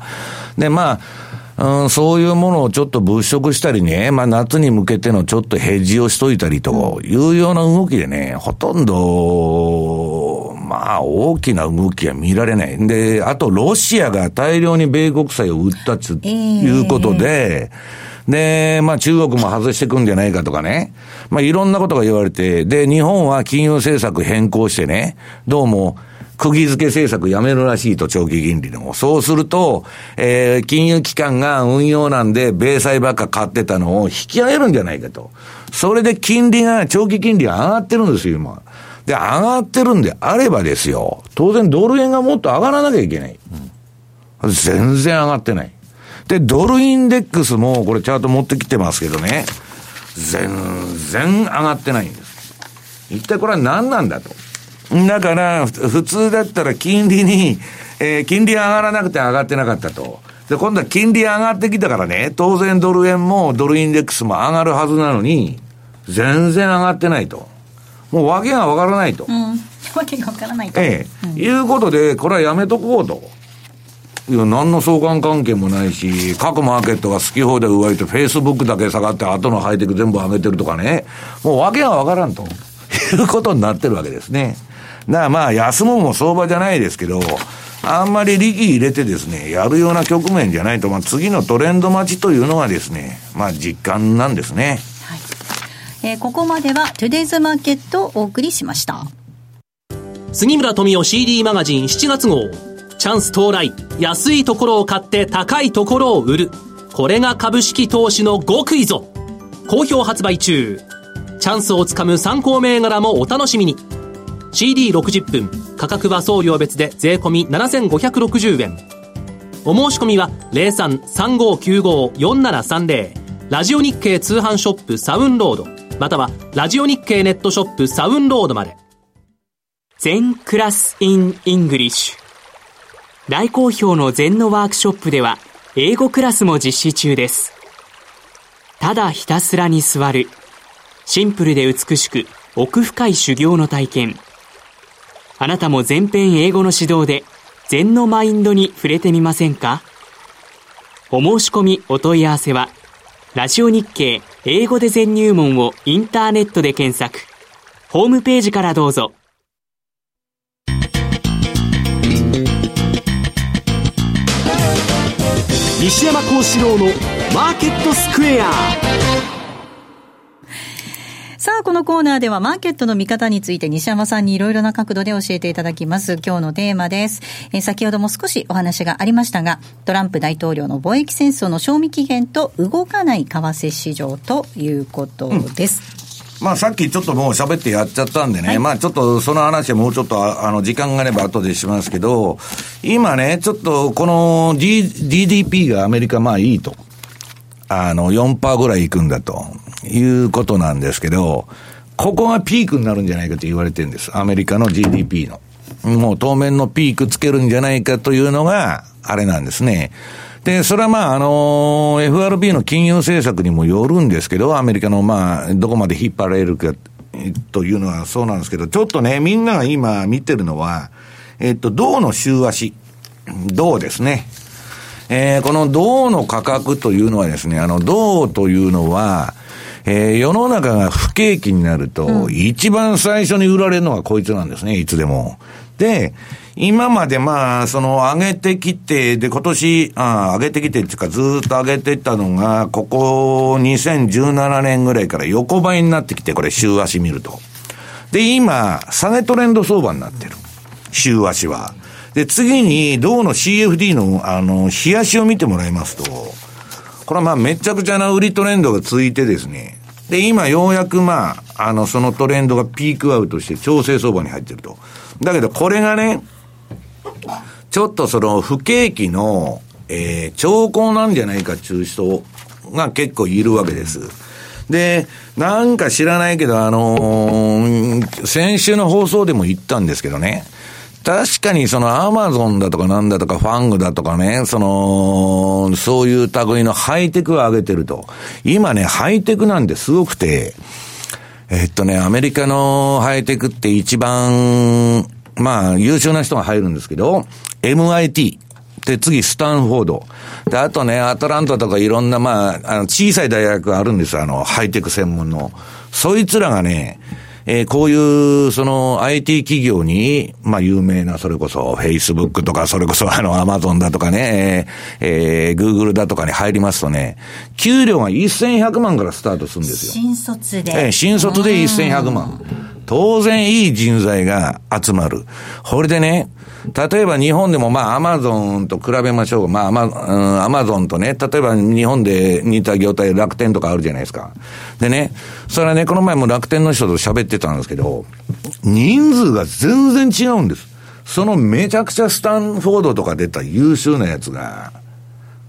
S2: で、まあ、うん、そういうものをちょっと物色したりね、まあ夏に向けてのちょっとヘッジをしといたりというような動きでね、ほとんど、まあ大きな動きは見られない。で、あとロシアが大量に米国債を売ったということで、えーで、まあ中国も外してくんじゃないかとかね。まあいろんなことが言われて、で、日本は金融政策変更してね、どうも、釘付け政策やめるらしいと、長期金利でも。そうすると、えー、金融機関が運用なんで、米債ばっか買ってたのを引き上げるんじゃないかと。それで金利が、長期金利上がってるんですよ、今。で、上がってるんであればですよ、当然ドル円がもっと上がらなきゃいけない。うん、全然上がってない。で、ドルインデックスも、これチャート持ってきてますけどね、全然上がってないんです。一体これは何なんだと。だから、普通だったら金利に、えー、金利上がらなくて上がってなかったと。で、今度は金利上がってきたからね、当然ドル円もドルインデックスも上がるはずなのに、全然上がってないと。もう訳がわからないと。うん。
S4: 訳がわからないと。
S2: ええ、うん、いうことで、これはやめとこうと。いや、何の相関関係もないし、各マーケットが好き放題動いて、フェイスブックだけ下がって、後のハイテク全部上げてるとかね、もう訳がわからんということになってるわけですね。だからまあ、休むも相場じゃないですけど、あんまり力入れてですね、やるような局面じゃないと、まあ、次のトレンド待ちというのがですね、まあ、実感なんですね。はい。
S4: えー、ここまでは、トゥデイズマーケットをお送りしました。
S8: 杉村富夫 CD マガジン7月号。チャンス到来。安いところを買って高いところを売る。これが株式投資の極意ぞ。好評発売中。チャンスをつかむ参考銘柄もお楽しみに。CD60 分。価格は送料別で税込7560円。お申し込みは03-3595-4730ラジオ日経通販ショップサウンロードまたはラジオ日経ネットショップサウンロードまで
S9: Zen Class in English 大好評の禅のワークショップでは、英語クラスも実施中です。ただひたすらに座る。シンプルで美しく、奥深い修行の体験。あなたも全編英語の指導で、禅のマインドに触れてみませんか？お申し込みお問い合わせは、ラジオ日経英語で全入門をインターネットで検索、ホームページからどうぞ。
S1: 西山幸四郎のマーケットスクエア。
S4: さあ、このコーナーではマーケットの見方について西山さんにいろいろな角度で教えていただきます。今日のテーマです。えー、先ほども少しお話がありましたが、トランプ大統領の貿易戦争の賞味期限と動かない為替市場ということです。
S2: うんまあさっきちょっともう喋ってやっちゃったんでね、はい、まあちょっとその話はもうちょっとあの時間があれば後でしますけど、今ね、ちょっとこの、D、DDP がアメリカまあいいと。あの4%ぐらいいくんだということなんですけど、ここがピークになるんじゃないかと言われてるんです。アメリカの GDP の。もう当面のピークつけるんじゃないかというのが、あれなんですね。で、それはまあ、あの、FRB の金融政策にもよるんですけど、アメリカのまあ、どこまで引っ張られるかというのはそうなんですけど、ちょっとね、みんなが今見てるのは、えっと、銅の週足。銅ですね。えー、この銅の価格というのはですね、あの、銅というのは、えー、世の中が不景気になると、一番最初に売られるのがこいつなんですね、いつでも。で、今までまあ、その上げてきて、で、今年、あ上げてきてっていうか、ずっと上げてったのが、ここ2017年ぐらいから横ばいになってきて、これ週足見ると。で、今、下げトレンド相場になってる。週足は。で、次に、銅の CFD の、あの、冷やしを見てもらいますと、これはまあ、めちゃくちゃな売りトレンドが続いてですね、で、今ようやくまあ、あの、そのトレンドがピークアウトして調整相場に入ってると。だけど、これがね、ちょっとその不景気の、えー、兆候なんじゃないかっていう人が結構いるわけです。で、なんか知らないけど、あのー、先週の放送でも言ったんですけどね、確かにそのアマゾンだとかなんだとかファングだとかね、その、そういう類のハイテクを上げてると。今ね、ハイテクなんてすごくて、えっとね、アメリカのハイテクって一番まあ、優秀な人が入るんですけど、MIT。で、次、スタンフォード。で、あとね、アトランタとかいろんな、まあ、あの、小さい大学があるんですあの、ハイテク専門の。そいつらがね、えー、こういう、その、IT 企業に、まあ、有名な、それこそ、Facebook とか、それこそ、あの、Amazon だとかね、えー、Google だとかに入りますとね、給料が1100万からスタートするんですよ。
S4: 新卒で。
S2: えー、新卒で1100万。当然いい人材が集まる。これでね、例えば日本でもまあアマゾンと比べましょう。まあアマ,、うん、アマゾンとね、例えば日本で似た業態楽天とかあるじゃないですか。でね、それはね、この前も楽天の人と喋ってたんですけど、人数が全然違うんです。そのめちゃくちゃスタンフォードとか出た優秀なやつが、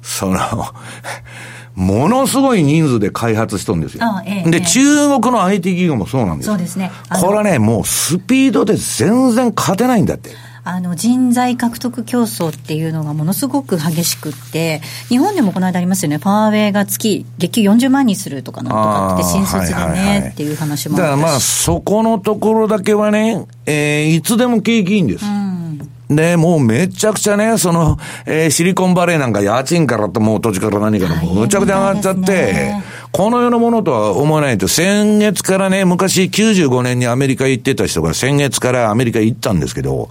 S2: その *laughs* ものすごい人数で開発しとるんですよ。ええ、で、中国の IT 企業もそうなんです
S4: そうですね。
S2: これはね、もうスピードで全然勝てないんだって。
S4: あの人材獲得競争っていうのがものすごく激しくって、日本でもこの間ありますよね、ファーウェイが月、月給40万にするとかなんとかって、新卒でね、っていう話も
S2: だからまあ、そこのところだけはね、えー、いつでも景気いいんです。うんで、もうめちゃくちゃね、その、えー、シリコンバレーなんか家賃からともう土地から何からむちゃくちゃ上がっちゃって、この世のものとは思わないと、先月からね、昔95年にアメリカ行ってた人が先月からアメリカ行ったんですけど、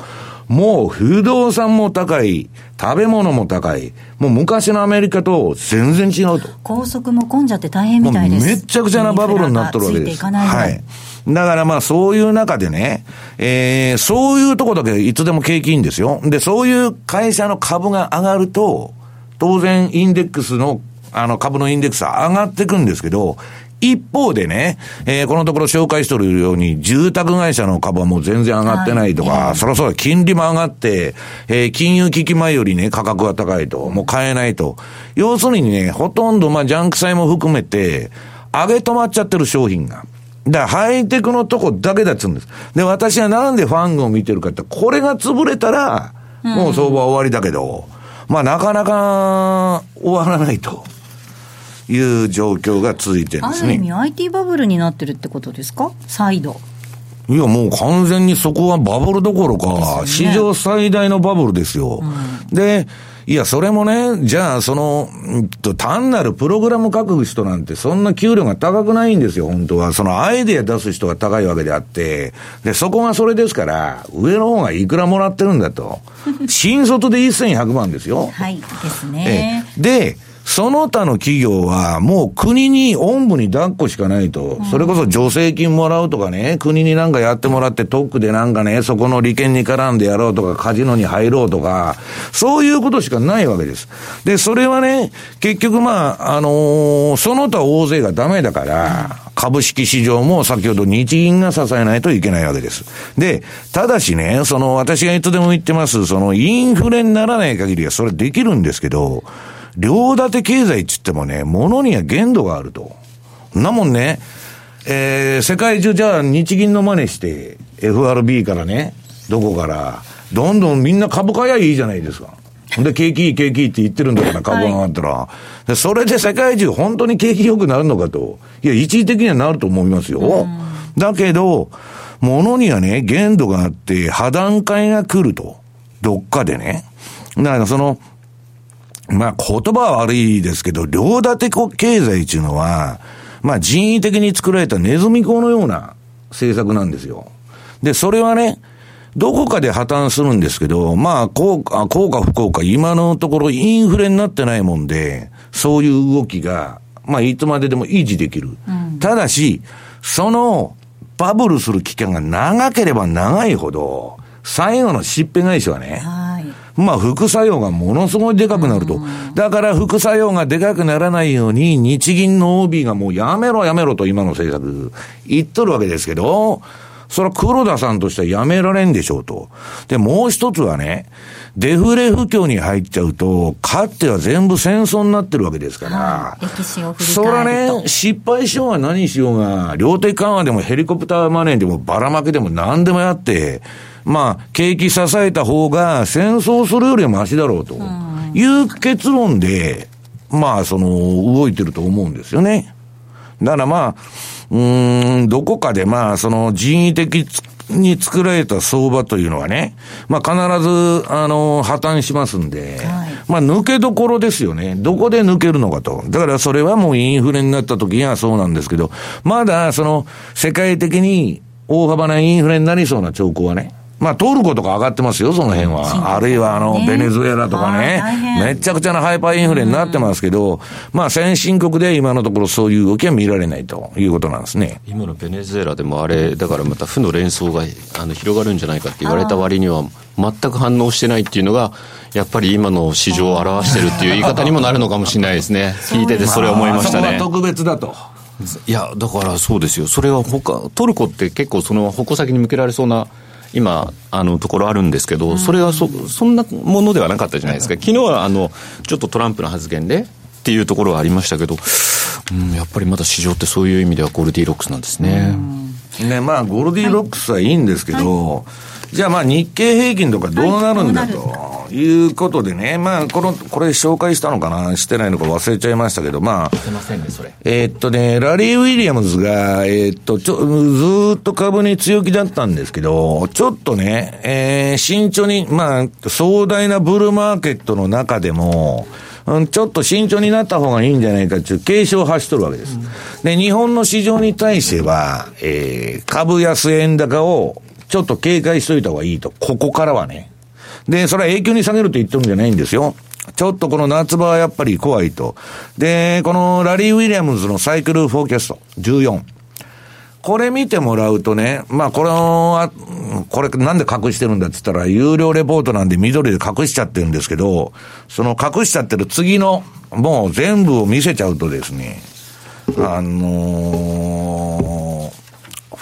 S2: もう不動産も高い、食べ物も高い、もう昔のアメリカと全然違うと。
S4: 高速も混んじゃって大変みたいです。
S2: めちゃくちゃなバブルになってるわけです。はい。だからまあそういう中でね、えー、そういうとこだけいつでも景気いいんですよ。で、そういう会社の株が上がると、当然インデックスの、あの株のインデックスは上がっていくんですけど、一方でね、えー、このところ紹介しておるように、住宅会社の株はもう全然上がってないとか、はい、そろそろ金利も上がって、えー、金融危機前よりね、価格が高いと、もう買えないと。要するにね、ほとんど、まあ、ジャンク債も含めて、上げ止まっちゃってる商品が。だハイテクのとこだけだっつうんです。で、私はなんでファングを見てるかって、これが潰れたら、もう相場は終わりだけど、うん、まあなかなか終わらないと。いう状況が続いてるんですね。ある意
S4: 味 IT バブルになってるってことですか？再度。
S2: いや、もう完全にそこはバブルどころか、史上最大のバブルですよ。で、いや、それもね、じゃあ、その、単なるプログラム書く人なんて、そんな給料が高くないんですよ、本当は。そのアイデア出す人が高いわけであって、で、そこがそれですから、上の方がいくらもらってるんだと。*laughs* 新卒で1100万ですよ。
S4: はい、です
S2: え
S4: ね。
S2: えで、その他の企業はもう国に、おんぶに抱っこしかないと。それこそ助成金もらうとかね、国になんかやってもらって特区でなんかね、そこの利権に絡んでやろうとか、カジノに入ろうとか、そういうことしかないわけです。で、それはね、結局まあ、あのーその他大勢がダメだから、株式市場も先ほど日銀が支えないといけないわけです。で、ただしね、その私がいつでも言ってます、そのインフレにならない限りはそれできるんですけど、両立て経済って言ってもね、物には限度があると。んなもんね、えー、世界中じゃあ日銀の真似して、FRB からね、どこから、どんどんみんな株買やいいじゃないですか。ほんで、景気いい、景気いいって言ってるんだから、株が上がったら。でそれで世界中本当に景気良くなるのかと。いや、一時的にはなると思いますよ。だけど、物にはね、限度があって、破談会が来ると。どっかでね。だからその、まあ言葉は悪いですけど、両立て経済っていうのは、まあ人為的に作られたネズミ講のような政策なんですよ。で、それはね、どこかで破綻するんですけど、まあ、効果、効果不効果、今のところインフレになってないもんで、そういう動きが、まあ、いつまででも維持できる。ただし、その、バブルする期間が長ければ長いほど、最後のしっぺ返しはね、
S4: はい。
S2: まあ、副作用がものすごいでかくなると。だから、副作用がでかくならないように、日銀の OB がもうやめろやめろと今の政策言っとるわけですけど、それは黒田さんとしてはやめられんでしょうと。で、もう一つはね、デフレ不況に入っちゃうと、かっては全部戦争になってるわけですから、そら
S4: 返ると。
S2: ね、失敗しようが何しようが、量的緩和でもヘリコプターマネーでもばらまきでも何でもやって、まあ、景気支えた方が戦争するよりはマシだろうという結論で、まあ、その、動いてると思うんですよね。だからまあ、うーん、どこかでまあ、その人為的に作られた相場というのはね、まあ必ず、あの、破綻しますんで、まあ抜けどころですよね。どこで抜けるのかと。だからそれはもうインフレになった時にはそうなんですけど、まだその、世界的に大幅なインフレになりそうな兆候はね、まあ、トルコとか上がってますよ、その辺は。あるいは、あの、ベネズエラとか
S4: はい
S2: ね。めちゃくちゃなハイパーインフレになってますけど、まあ、先進国で今のところそういう動きは見られないということなんですね。
S3: 今のベネズエラでもあれ、だからまた負の連想があの広がるんじゃないかって言われた割には、全く反応してないっていうのが、やっぱり今の市場を表してるっていう言い方にもなるのかもしれないですね。*laughs* 聞いててそれ思いましたね
S2: あそこは。特別だと。
S3: いや、だからそうですよ。それは他、トルコって結構その矛先に向けられそうな、今、あの、ところあるんですけど、それはそ、そんなものではなかったじゃないですか。昨日はあの、ちょっとトランプの発言で、っていうところはありましたけど、うん、やっぱりまだ市場ってそういう意味ではゴールディロックスなんですね。
S2: ね、まあ、ゴールディロックスはいいんですけど、じゃあまあ日経平均とかどうなるんだということでね、まあ、この、これ紹介したのかな？してないのか忘れちゃいましたけど、まあ、
S3: すいませんね、それ。
S2: えーっとね、ラリー・ウィリアムズが、えーっと、ちょ、ずーっと株に強気だったんですけど、ちょっとね、えー、慎重に、まあ、壮大なブルーマーケットの中でも、うん、ちょっと慎重になった方がいいんじゃないかっていう警鐘を発しとるわけです。で、日本の市場に対しては、えー、株安円高をちょっと警戒しといた方がいいと。ここからはね。で、それは永久に下げると言ってるんじゃないんですよ。ちょっとこの夏場はやっぱり怖いと。で、このラリー・ウィリアムズのサイクルフォーキャスト14。これ見てもらうとね、まあこれは、これなんで隠してるんだって言ったら、有料レポートなんで緑で隠しちゃってるんですけど、その隠しちゃってる次の、もう全部を見せちゃうとですね、あのー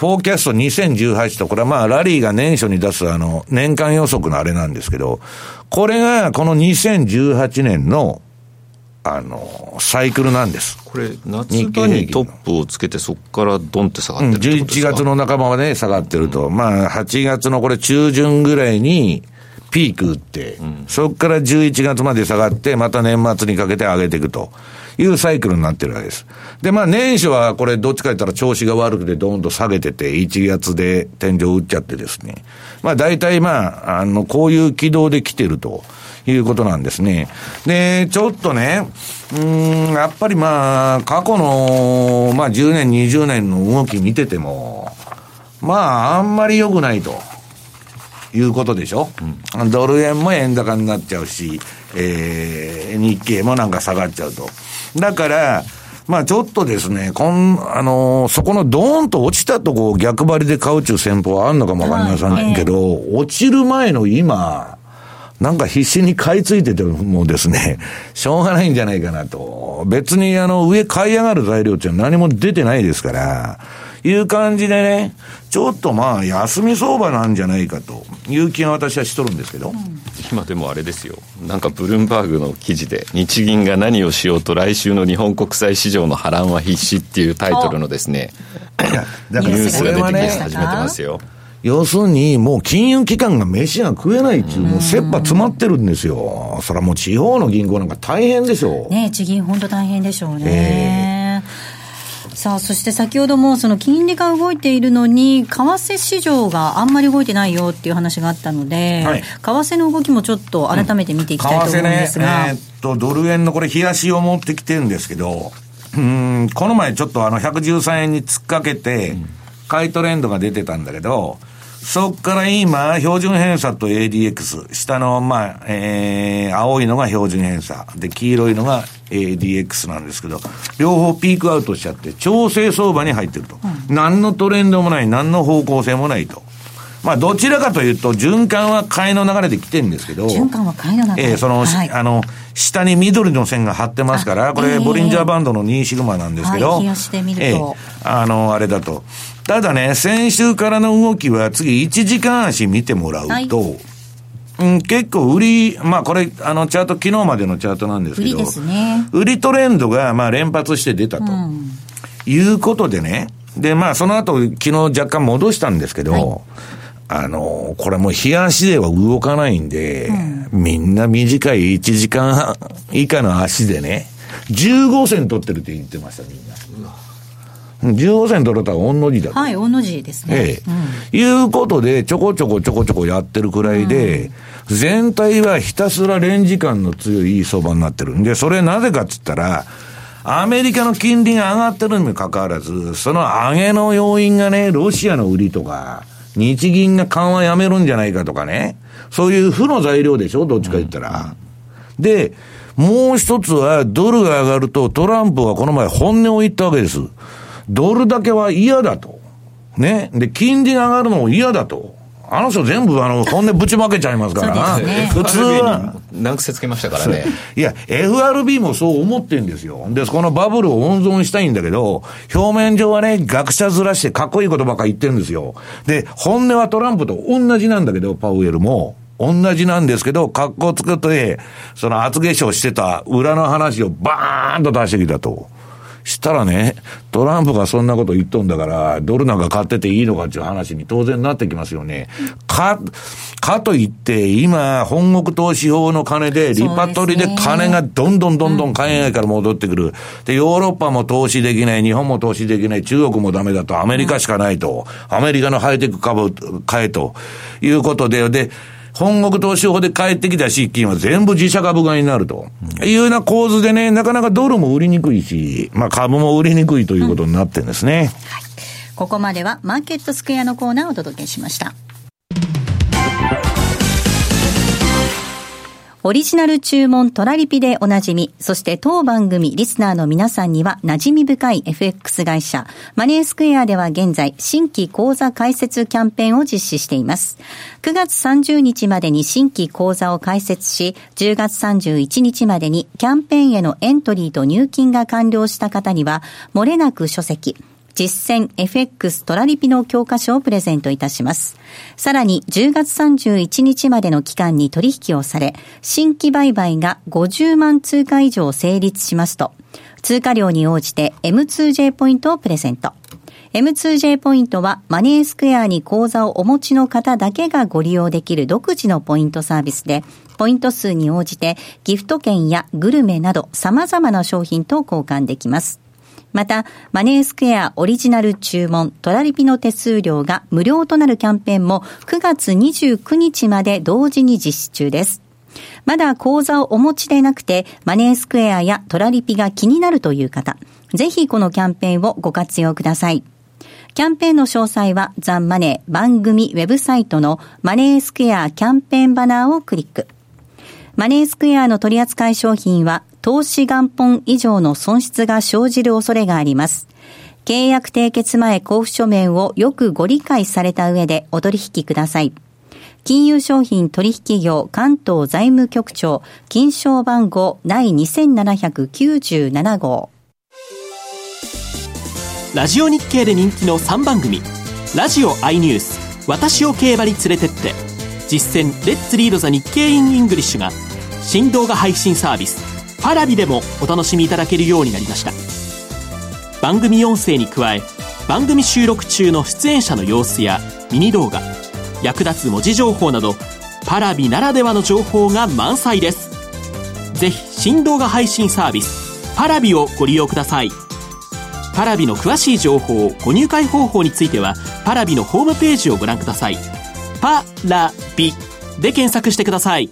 S2: フォーキャスト2018と、これはまあ、ラリーが年初に出すあの、年間予測のあれなんですけど、これがこの2018年の、あの、サイクルなんです。
S3: これ、夏場にトップをつけて、そこからドンって下が
S2: うん、
S3: ってるってことです
S2: 11
S3: か
S2: 月の半ばまで下がってると。まあ、8月のこれ中旬ぐらいに、ピーク打って、そこから11月まで下がって、また年末にかけて上げていくというサイクルになってるわけです。で、まあ年初はこれどっちか言ったら調子が悪くてどんどん下げてて、1月で天井打っちゃってですね。まあ大体まあ、あの、こういう軌道で来てると。いうことなんですね。で、ちょっとね、うん、やっぱりまあ、過去の、まあ10年、20年の動き見てても、まあ、あんまり良くないと。いうことでしょ、うん、ドル円も円高になっちゃうし、えー、日経もなんか下がっちゃうと。だから、まあちょっとですね、こん、あのー、そこのドーンと落ちたとこを逆張りで買うっていう戦法はあるのかもわかりませんけど、はいえー、落ちる前の今、なんか必死に買い付いててもですね、*laughs* しょうがないんじゃないかなと。別にあの上買い上がる材料って何も出てないですから、いう感じでね、ちょっとまあ、休み相場なんじゃないかという気が私はしとるんですけど、うん、
S3: 今でもあれですよ、なんかブルームバーグの記事で、日銀が何をしようと、来週の日本国債市場の波乱は必至っていうタイトルのですね、ニュースが出てき始めてますよ。
S2: 要するに、もう金融機関が飯が食えないっていう、もう切羽詰まってるんですよ。それはもう地方の銀行なんか大変でしょ
S4: う。ね地銀本当大変でしょうね。えーさあ、そして先ほども、その金利が動いているのに、為替市場があんまり動いてないよっていう話があったので、はい、為替の動きもちょっと改めて見ていきたいと思うんですが。
S2: ね、えー、っと、ドル円のこれ、冷やしを持ってきてるんですけど、うん、この前ちょっとあの、113円に突っかけて、買いトレンドが出てたんだけど、そこから今、標準偏差と ADX、下の、まあ、えー、青いのが標準偏差、で、黄色いのが ADX なんですけど、両方ピークアウトしちゃって、調整相場に入ってると。うん、何のトレンドもない、何の方向性もないと。まあ、どちらかというと、循環は買いの流れで来てるんですけど、
S4: 循環は買いの流れ。
S2: えー、その、はい、あの、下に緑の線が張ってますから、これ、ボリンジャーバンドの2シグマなんですけど、
S4: はい、してみると、えー、
S2: あの、あれだと。ただね、先週からの動きは次1時間足見てもらうと、はい。うん、結構売り、まあこれ、あの、チャート、昨日までのチャートなんですけど、売りね。売りトレンドが、まあ連発して出たと、うん、いうことでね、で、まあその後、昨日若干戻したんですけど、はい、あの、これもう冷やしでは動かないんで、うん、みんな短い1時間以下の足でね、15銭取ってるって言ってました、みんな。15銭取れたら御の字だと。
S4: はい、御の字ですね。え
S2: え、うん、いうことで、ちょこちょこちょこちょこやってるくらいで、うん、全体はひたすらレンジ感の強いいい相場になってるんで、それなぜかっつったら、アメリカの金利が上がってるにもかかわらず、その上げの要因がね、ロシアの売りとか、日銀が緩和やめるんじゃないかとかね、そういう負の材料でしょ、どっちか言ったら。で、もう一つは、ドルが上がると、トランプはこの前本音を言ったわけです。ドルだけは嫌だと。ね？で、金利が上がるのも嫌だと。あの人全部あの、*laughs* 本音ぶちまけちゃいますからな。
S3: ね、普通は。難癖つけましたからね。
S2: いや、FRB もそう思ってんですよ。で、このバブルを温存したいんだけど、表面上はね、学者ずらしてかっこいいことばっか言ってるんですよ。で、本音はトランプと同じなんだけど、パウエルも。同じなんですけど、格好つけて、その厚化粧してた裏の話をバーンと出してきたと。したらね、トランプがそんなこと言っとんだから、ドルなんか買ってていいのかっていう話に当然なってきますよね。か、かといって、今、本国投資法の金で、リパトリで金がどんどんどんどん海外から戻ってくる。で、ヨーロッパも投資できない、日本も投資できない、中国もダメだと、アメリカしかないと、アメリカのハイテク株買えということで、で、本国投資法で帰ってきた資金は全部自社株買いになると、いうような構図でね、なかなかドルも売りにくいし、まあ株も売りにくいということになってるんですね。うん、はい。
S4: ここまではマーケットスクエアのコーナーをお届けしました。オリジナル注文トラリピでおなじみ、そして当番組リスナーの皆さんには馴染み深い FX 会社、マネースクエアでは現在、新規講座開設キャンペーンを実施しています。9月30日までに新規講座を開設し、10月31日までにキャンペーンへのエントリーと入金が完了した方には、漏れなく書籍、実践 FX トラリピの教科書をプレゼントいたします。さらに10月31日までの期間に取引をされ、新規売買が50万通貨以上成立しますと、通貨量に応じて M2J ポイントをプレゼント。M2J ポイントはマネースクエアに口座をお持ちの方だけがご利用できる独自のポイントサービスで、ポイント数に応じてギフト券やグルメなど様々な商品と交換できます。また、マネースクエアオリジナル注文、トラリピの手数料が無料となるキャンペーンも9月29日まで同時に実施中です。まだ口座をお持ちでなくて、マネースクエアやトラリピが気になるという方、ぜひこのキャンペーンをご活用ください。キャンペーンの詳細はザンマネー番組ウェブサイトのマネースクエアキャンペーンバナーをクリック。マネースクエアの取扱い商品は投資元本以上の損失が生じる恐れがあります。契約締結前交付書面をよくご理解された上でお取引ください。金融商品取引業関東財務局長金賞番号第2797号
S10: ラジオ日経で人気の3番組ラジオ i ニュース私を競馬に連れてって実践 Let's Read the 日経 in English が新動画配信サービスパラビでもお楽しみいただけるようになりました。番組音声に加え番組収録中の出演者の様子やミニ動画役立つ文字情報などパラビならではの情報が満載です。ぜひ新動画配信サービスパラビをご利用ください。パラビの詳しい情報ご入会方法についてはパラビのホームページをご覧ください。パラビで検索してください。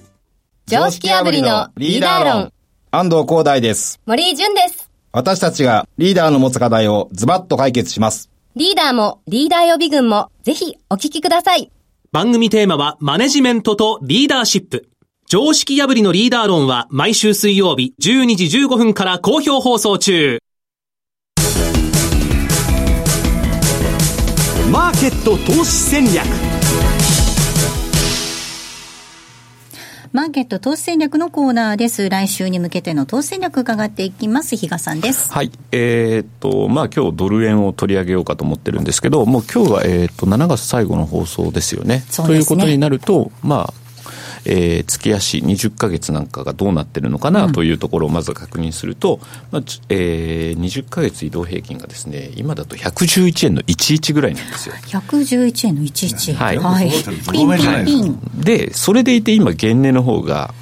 S11: 常識破りのリーダー論。
S12: 安藤光大です。
S11: 森井淳です。
S12: 私たちがリーダーの持つ課題をズバッと解決します。
S11: リーダーもリーダー予備軍もぜひお聞きください。
S8: 番組テーマはマネジメントとリーダーシップ。常識破りのリーダー論は毎週水曜日12時15分から好評放送中。
S1: マーケット投資戦略
S4: マーケット投資戦略のコーナーです。来週に向けての投資戦略伺っていきます。比嘉さんです。
S3: はい。えー、っと、まあ今日ドル円を取り上げようかと思ってるんですけど、もう今日は、えー、っと、7月最後の放送ですよね。ねということになると、まあ、えー、月足20か月なんかがどうなってるのかなというところをまず確認すると、まあえー、20か月移動平均がですね、今だと111円の11ぐらいなんですよ。
S4: 111円の11。
S3: はい。
S4: はい、
S3: ピンピンで、それでいて今、現値の方が、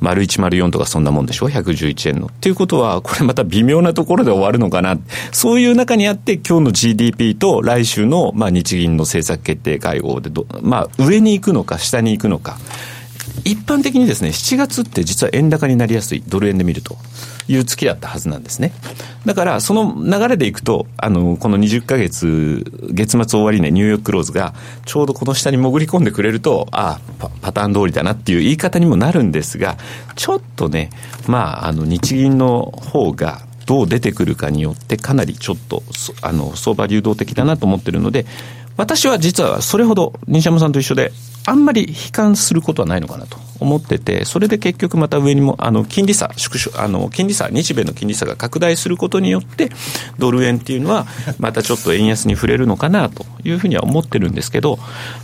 S3: 丸1、丸4とかそんなもんでしょ、111円の。っていうことは、これまた微妙なところで終わるのかな、そういう中にあって、今日の GDP と来週のまあ日銀の政策決定会合でど、まあ、上に行くのか、下に行くのか。一般的にですね、7月って実は円高になりやすい、ドル円で見るという月だったはずなんですね。だから、その流れでいくと、あの、この20ヶ月、月末終わりね、ニューヨーククローズが、ちょうどこの下に潜り込んでくれると、ああ、パターン通りだなっていう言い方にもなるんですが、ちょっとね、まあ、あの、日銀の方が、どう出てくるかによって、かなりちょっと、あの、相場流動的だなと思ってるので、私は実はそれほど西山さんと一緒で、あんまり悲観することはないのかなと。思ってて、それで結局また上にも、あの、金利差、縮小、あの、金利差、日米の金利差が拡大することによって、ドル円っていうのは、またちょっと円安に触れるのかなというふうには思ってるんですけど、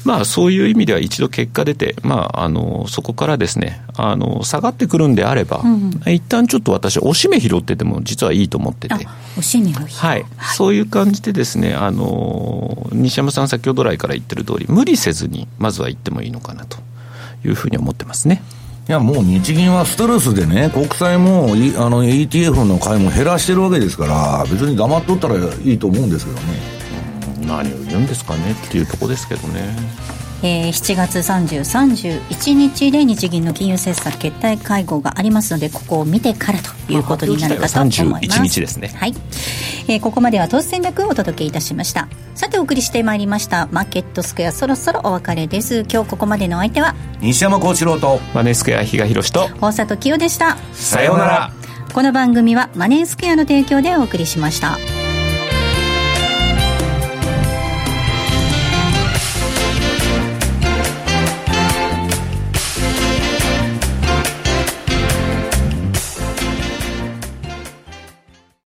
S3: まあ、そういう意味では一度結果出て、まあ、あの、そこからですね、あの、下がってくるんであれば、うん、一旦ちょっと私、押し目拾ってても実はいいと思ってて。
S4: 押し目を
S3: はい。そういう感じでですね、あの、西山さん先ほど来から言ってる通り、無理せずに、まずは言ってもいいのかなというふうに思ってますね。
S2: いや、もう日銀はストレスでね、国債もあの ETF の買いも減らしてるわけですから、別に黙っとったらいいと思うんですけどね。
S3: 何を言うんですかねっていうとこですけどね。
S4: えー、7月30、31日で日銀の金融政策決定会合がありますので、ここを見てからということになるかと思います。
S3: 31日ですね。
S4: はい。えー、ここまでは投資戦略をお届けいたしました。さてお送りしてまいりました、マーケットスクエア、そろそろお別れです。今日ここまでのお相手は、
S2: 西山幸四郎と、
S3: マネースクエア比嘉宏と、
S4: 大里清でした。
S2: さようなら。
S4: この番組はマネースクエアの提供でお送りしました。